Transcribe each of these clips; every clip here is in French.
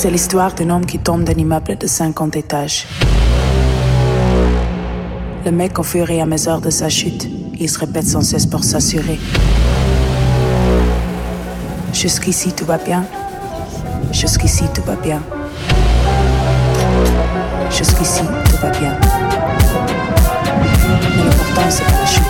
C'est l'histoire d'un homme qui tombe d'un immeuble de 50 étages. Le mec au fur et à mesure de sa chute, il se répète sans cesse pour s'assurer. Jusqu'ici tout va bien. Jusqu'ici tout va bien. Jusqu'ici tout va bien. Mais l'important c'est pas la chute.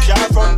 jar from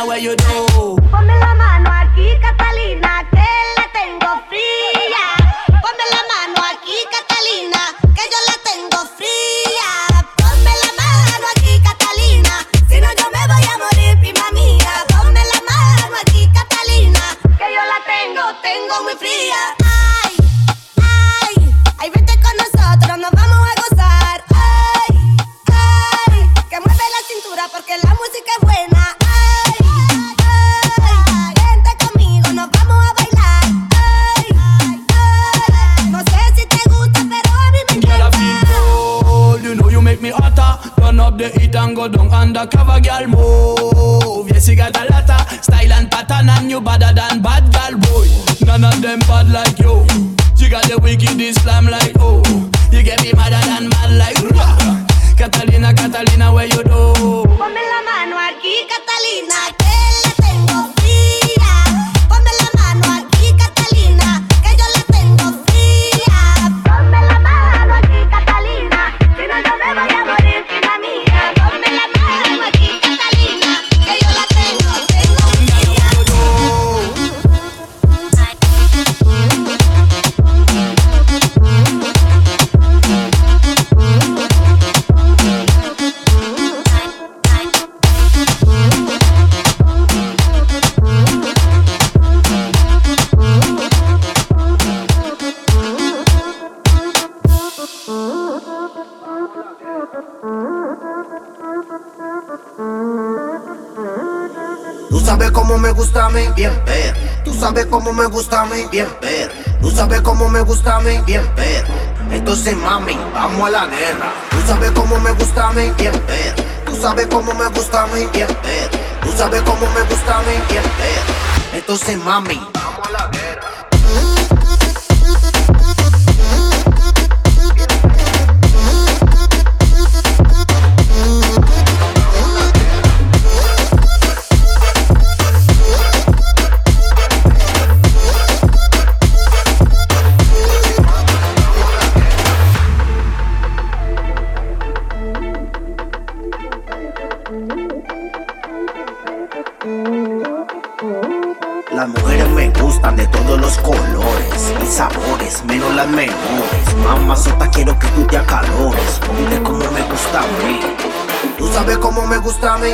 now where you do. Than bad sabes cómo me gusta a mí, bien ver. Tú sabes cómo me gusta a mí, bien ver. Entonces mami, vamos a la guerra. Tú sabes cómo me gusta a mí, bien ver. Tú sabes cómo me gusta a mí, bien ver. Tú sabes cómo me gusta a mí, bien ver. Entonces mami,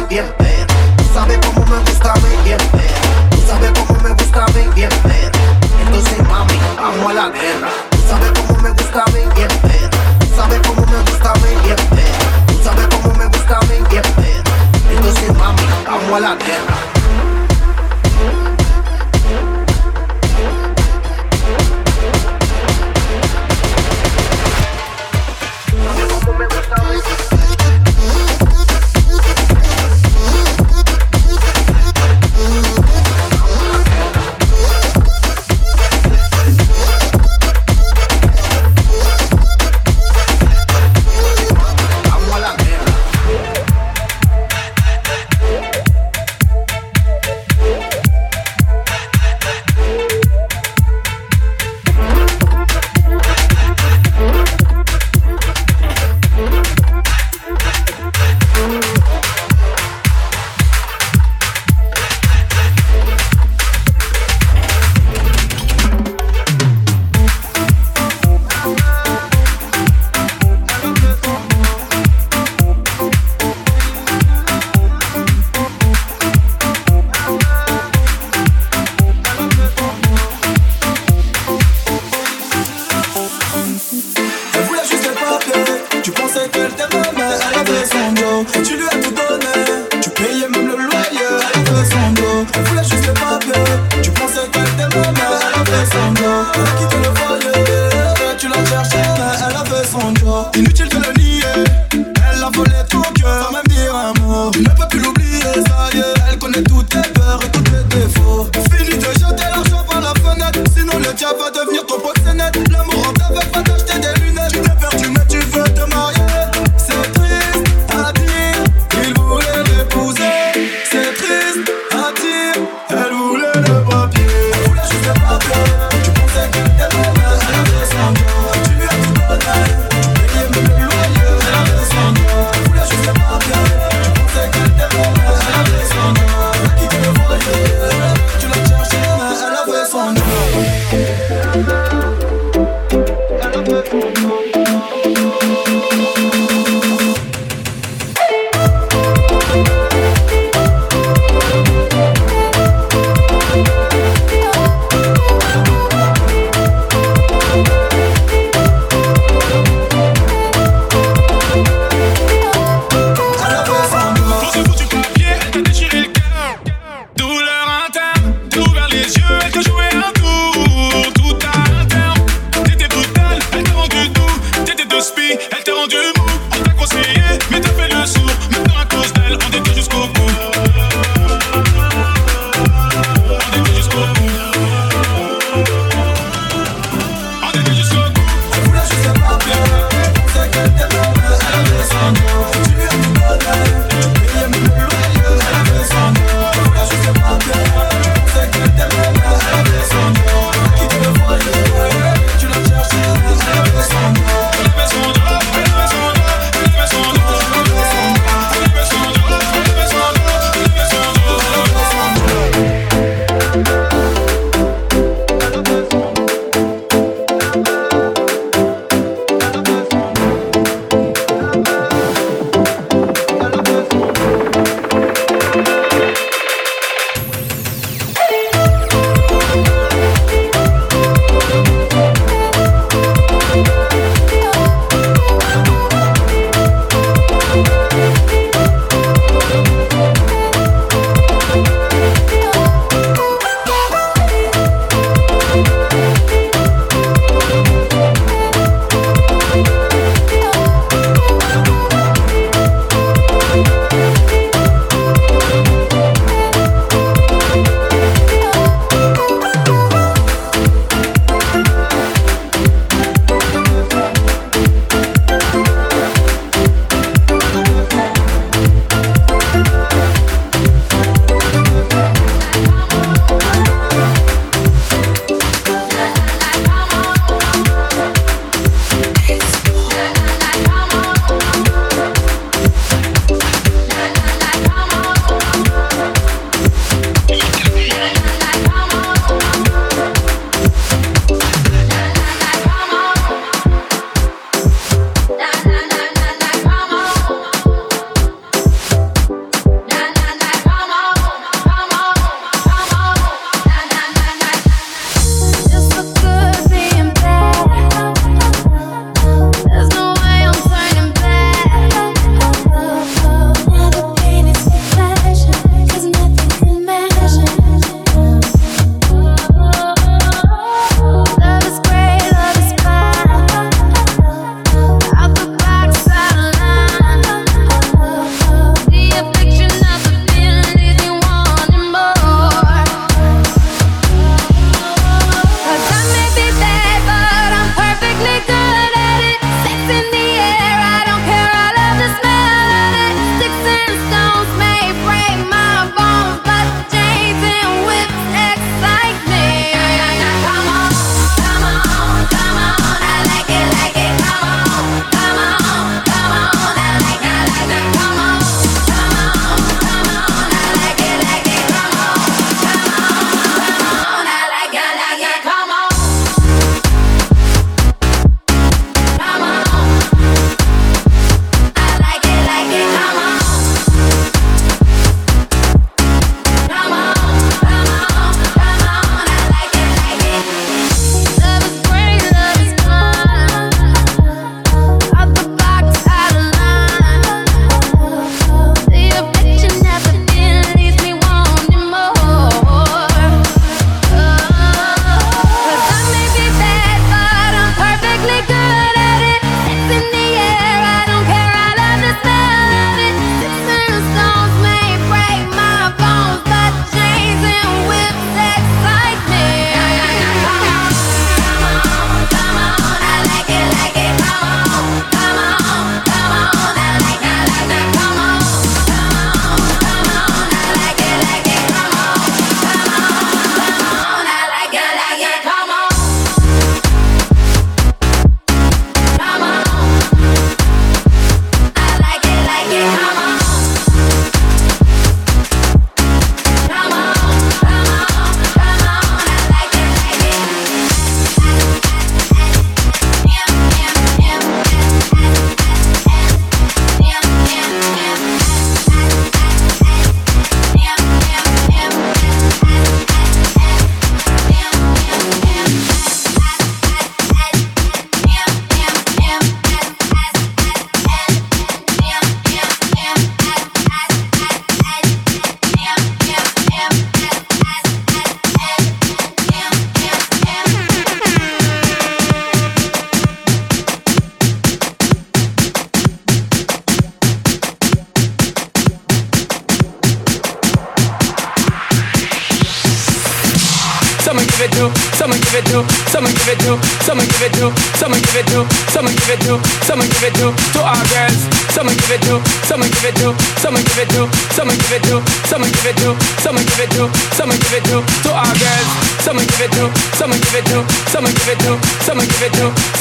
bien ver. Tú sabes cómo me gusta a mí, bien ver. Tú sabes cómo me gusta a mí, bien ver. Entonces, mami, vamos a la guerra. Tú sabes cómo me gusta a mí, bien ver. Tú sabes cómo me gusta a mí, bien ver. Tú sabes cómo me gusta a mí, bien ver. Entonces, mami, vamos a la guerra.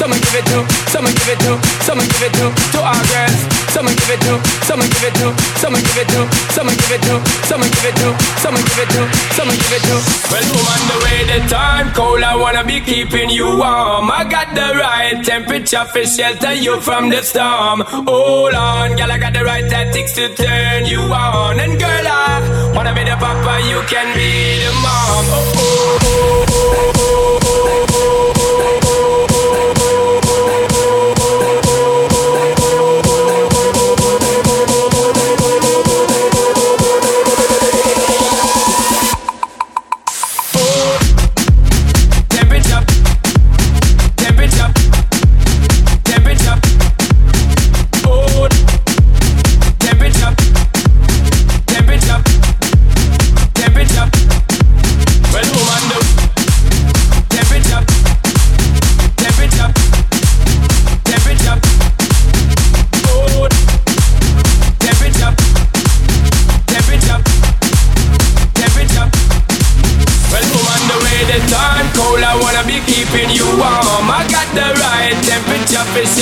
Someone give it to, someone give it to, someone give it to, to our girls. Someone give it to, someone give it to, someone give it to, someone give it to, someone give it to, someone give it to, someone give it to. Well, woman, the way the time cold, I wanna be keeping you warm. I got the right temperature for shelter you from the storm. Hold on, girl, I got the right tactics to turn you on. And girl, I wanna be the papa, you can be the mom. Oh, oh, oh, oh, oh, oh,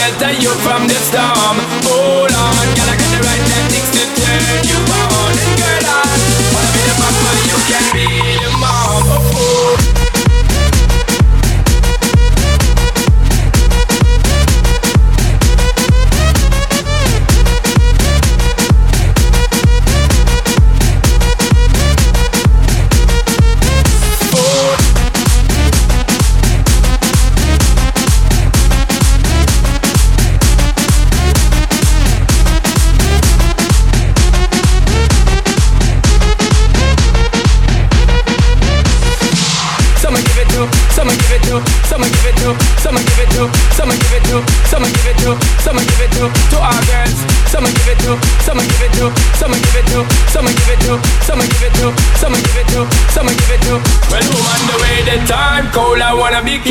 shelter you from the storm.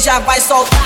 já vai soltar,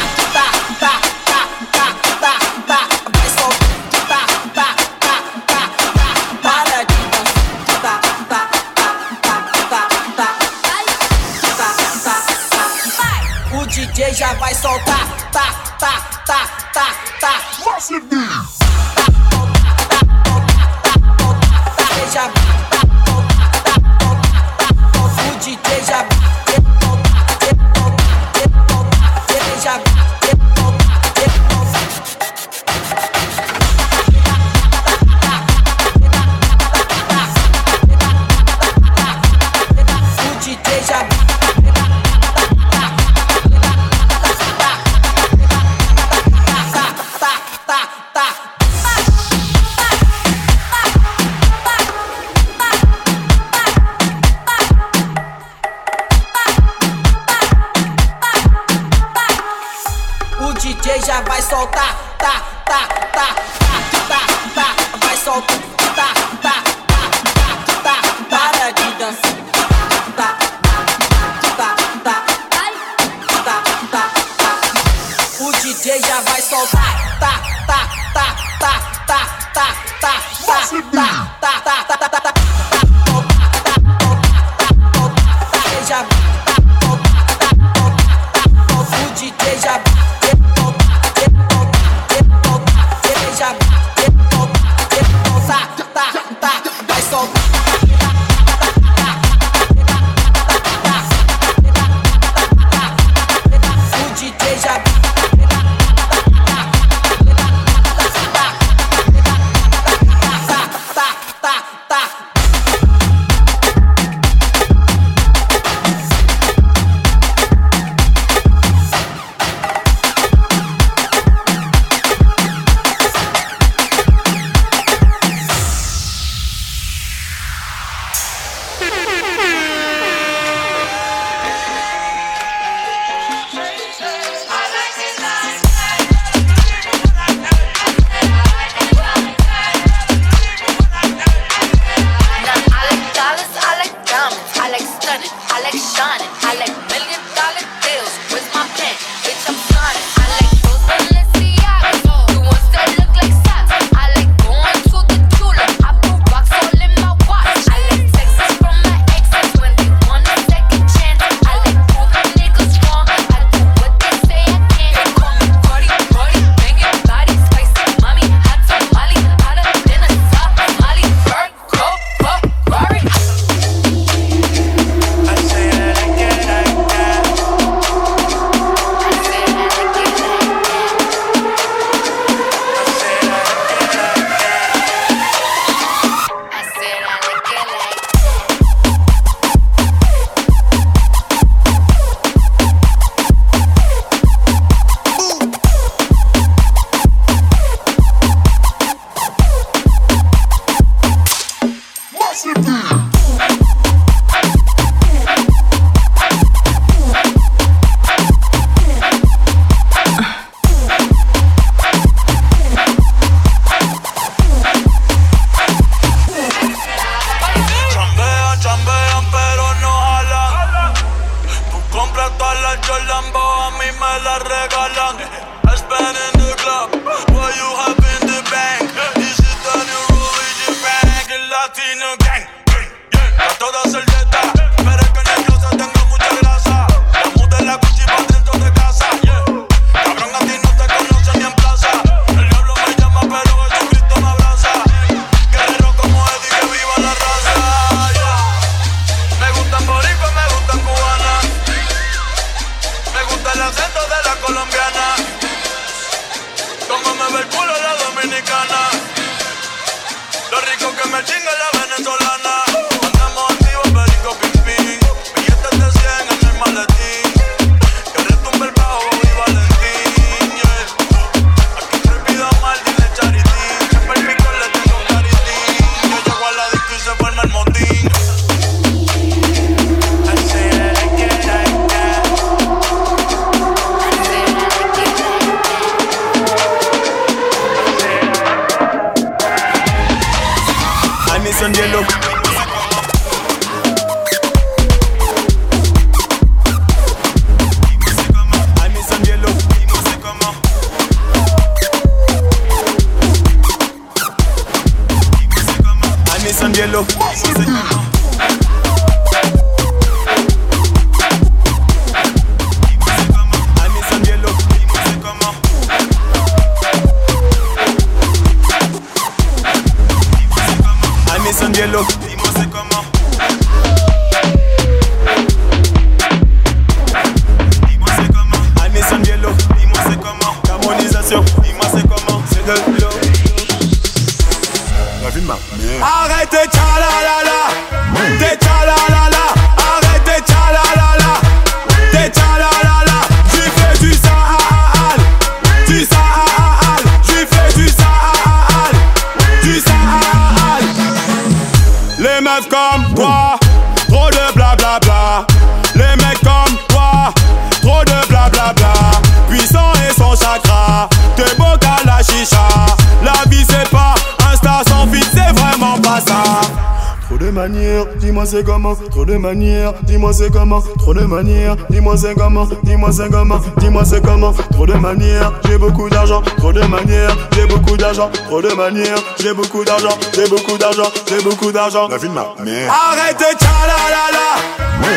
c'est comment, trop de manières, dis-moi c'est comment, trop de manières, dis-moi c'est comment, dis-moi c'est comment, dis-moi c'est comment, trop de manières, j'ai beaucoup d'argent, trop de manières, j'ai beaucoup d'argent, trop de manières, j'ai beaucoup d'argent, j'ai beaucoup d'argent, j'ai beaucoup d'argent. La vie de ma mère. Arrête tes tchalalala,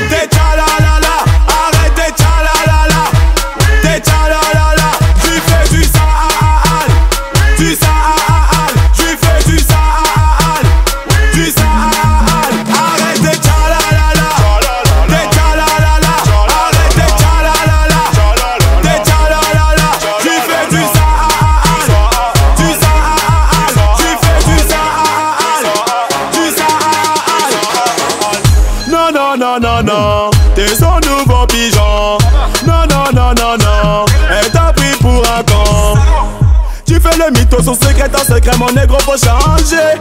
tes tchalalala, arrête tes tchalalala, tes tchalalala, tu fais du sale, du sale, Tout son secret en secret, mon négro, faut changer.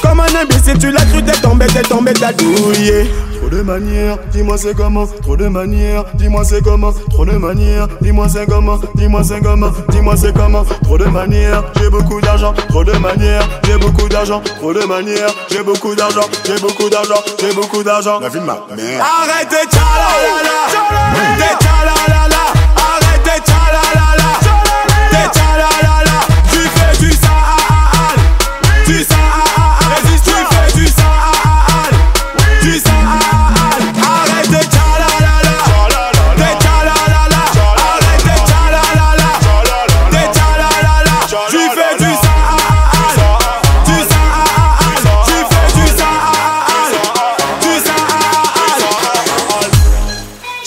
Comme un imbécile, tu l'as cru, t'es tombé, t'es tombé, t'as douillé. Trop de manières, dis-moi c'est comment. Trop de manières, dis-moi c'est comment. Trop de manières, dis-moi c'est comment. Dis-moi c'est comment. Dis-moi c'est comment. Trop de manières, j'ai beaucoup d'argent. Trop de manières, j'ai beaucoup d'argent. Trop de manières, j'ai beaucoup d'argent. J'ai beaucoup d'argent. J'ai beaucoup d'argent. La vie ma mère. Arrête tes tchalalala. Tes tchalalala. Arrête tes tchalalala. Tchalalala.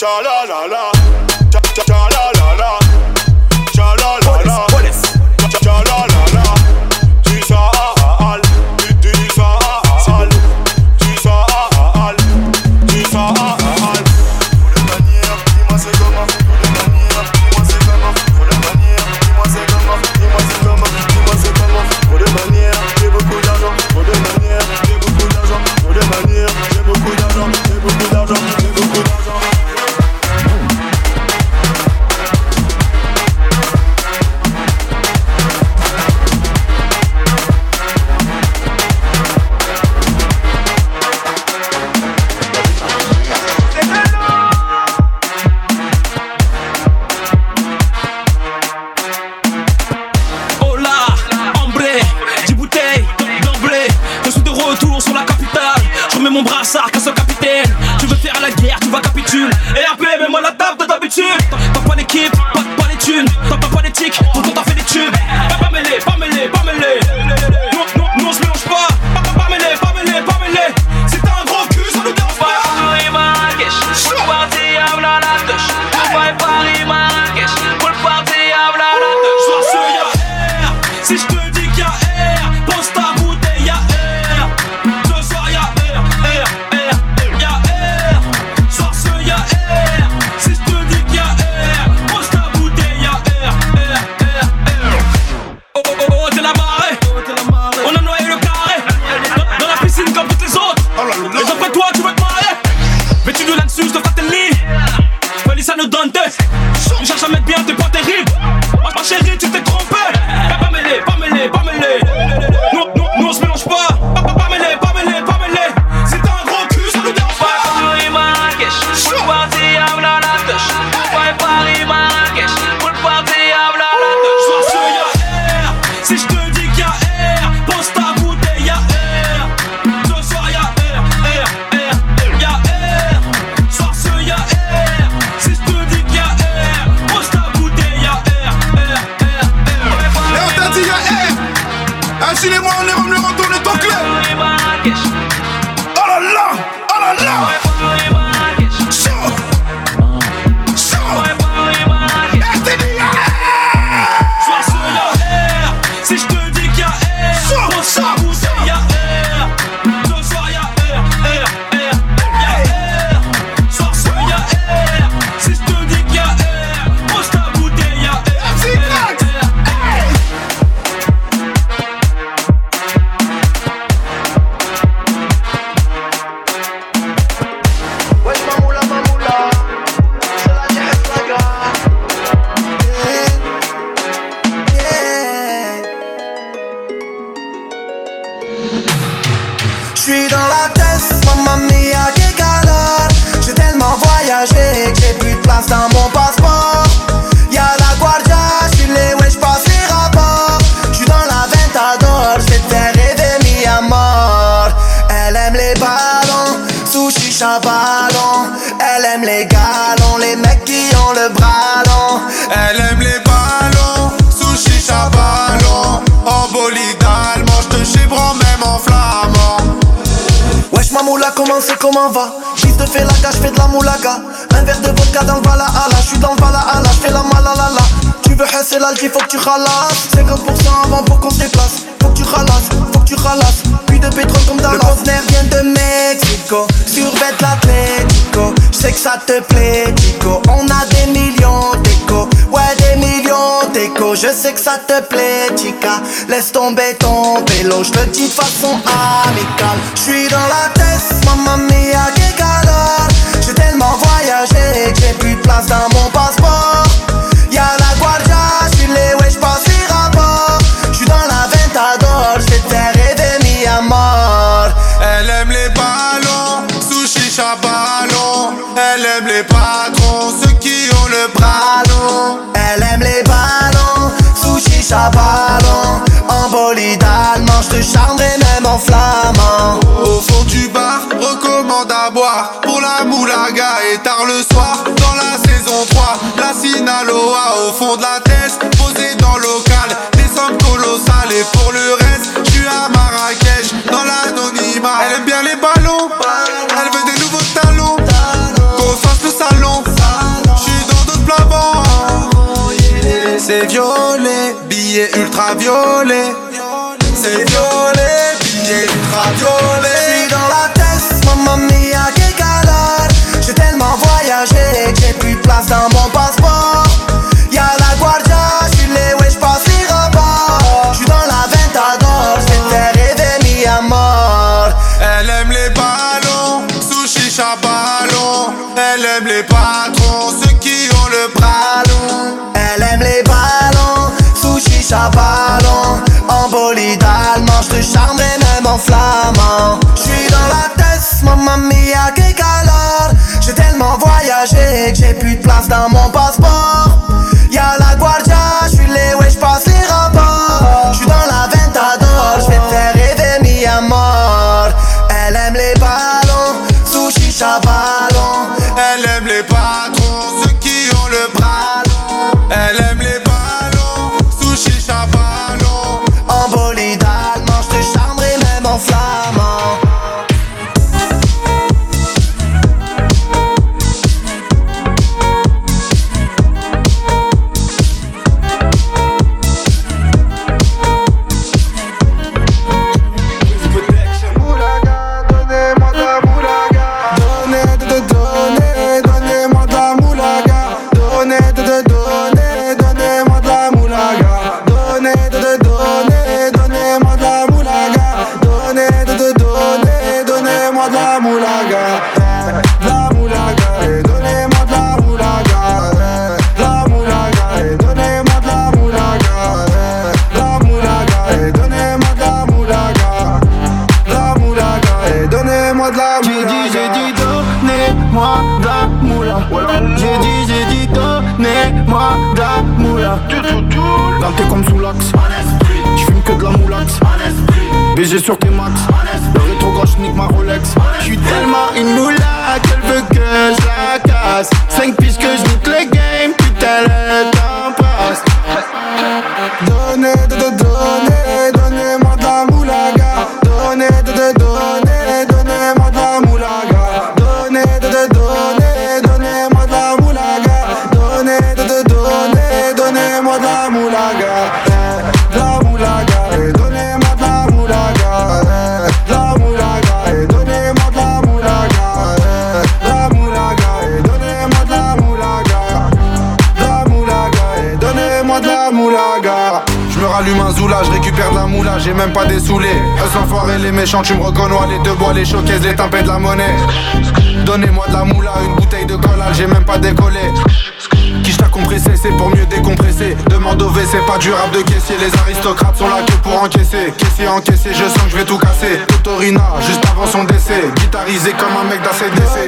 la la la. la Fils de Felaka, je fais de la moulaga. Un verre de vodka dans le Valhalla, je suis dans le Valhalla, je fais la malalala. Tu veux hasser l'Algi, faut que tu ralasses. 50% avant pour qu'on se déplace. Faut que tu ralasses, faut que tu ralasses. Puis de pétrole comme Dallas. Le conteneur vient de Mexico, survête l'Atlético. Je sais que ça te plaît, Tico. On a des millions je sais que ça te plaît, chica. Laisse tomber ton vélo, je te dis de façon amicale. Je suis dans la tête, mamma mia, que galore. J'ai tellement voyagé que j'ai plus de place dans mon passeport. Y'a la guardia, j'suis les ouais, j'passe les rapports. J'suis dans la ventador, j'vais te faire rêver, mi amor. Elle aime les ballons, sushi, chabalon. Elle aime les ballons. Chabalon. En bolide allemand, j'te charmerai même en flamand. Au fond du bar, recommande à boire pour la moulaga et tard le soir dans la saison 3. La Sinaloa au fond de la tête, posée dans le local, des sommes colossales et pour le reste, je suis à Marrakech dans l'anonymat. Elle aime bien les ballons, violet, billet ultra violet. C'est violet, billet ultra violet. J'suis dans la tête, mamma mia, que calor. J'ai tellement voyagé que j'ai plus de place dans mon passeport. Sushi chabalon. En bolide allemand, j'te charmerai même en flamand. J'suis dans la tête, mamma mia, que calor. J'ai tellement voyagé que j'ai plus de place dans mon passeport. Les méchants, tu me reconnais, les deux bois, les choquaises, les tempêtes de la monnaie. Donnez-moi de la moula, une bouteille de collal, j'ai même pas décollé. Qui t'a compressé, c'est pour mieux décompresser. Demande au WC, pas du rap de caissier. Les aristocrates sont là que pour encaisser. Caissier encaissé, je sens que je vais tout casser. Totorina, juste avant son décès. Guitarisé comme un mec d'ACDC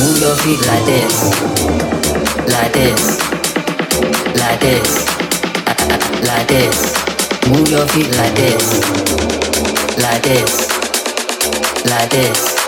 Move your feet like this, like this, like this, like this. Move your feet like this, like this, like this.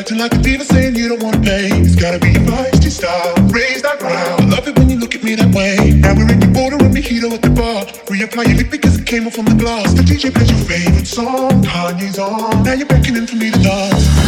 acting like a diva saying you don't wanna pay. It's gotta be a feisty style, raise that ground. I love it when you look at me that way. Now we're in your border and heater at the bar. Reapply your lip because it came off on the glass. The DJ plays your favorite song, Kanye's on. Now you're beckoning for me to dance.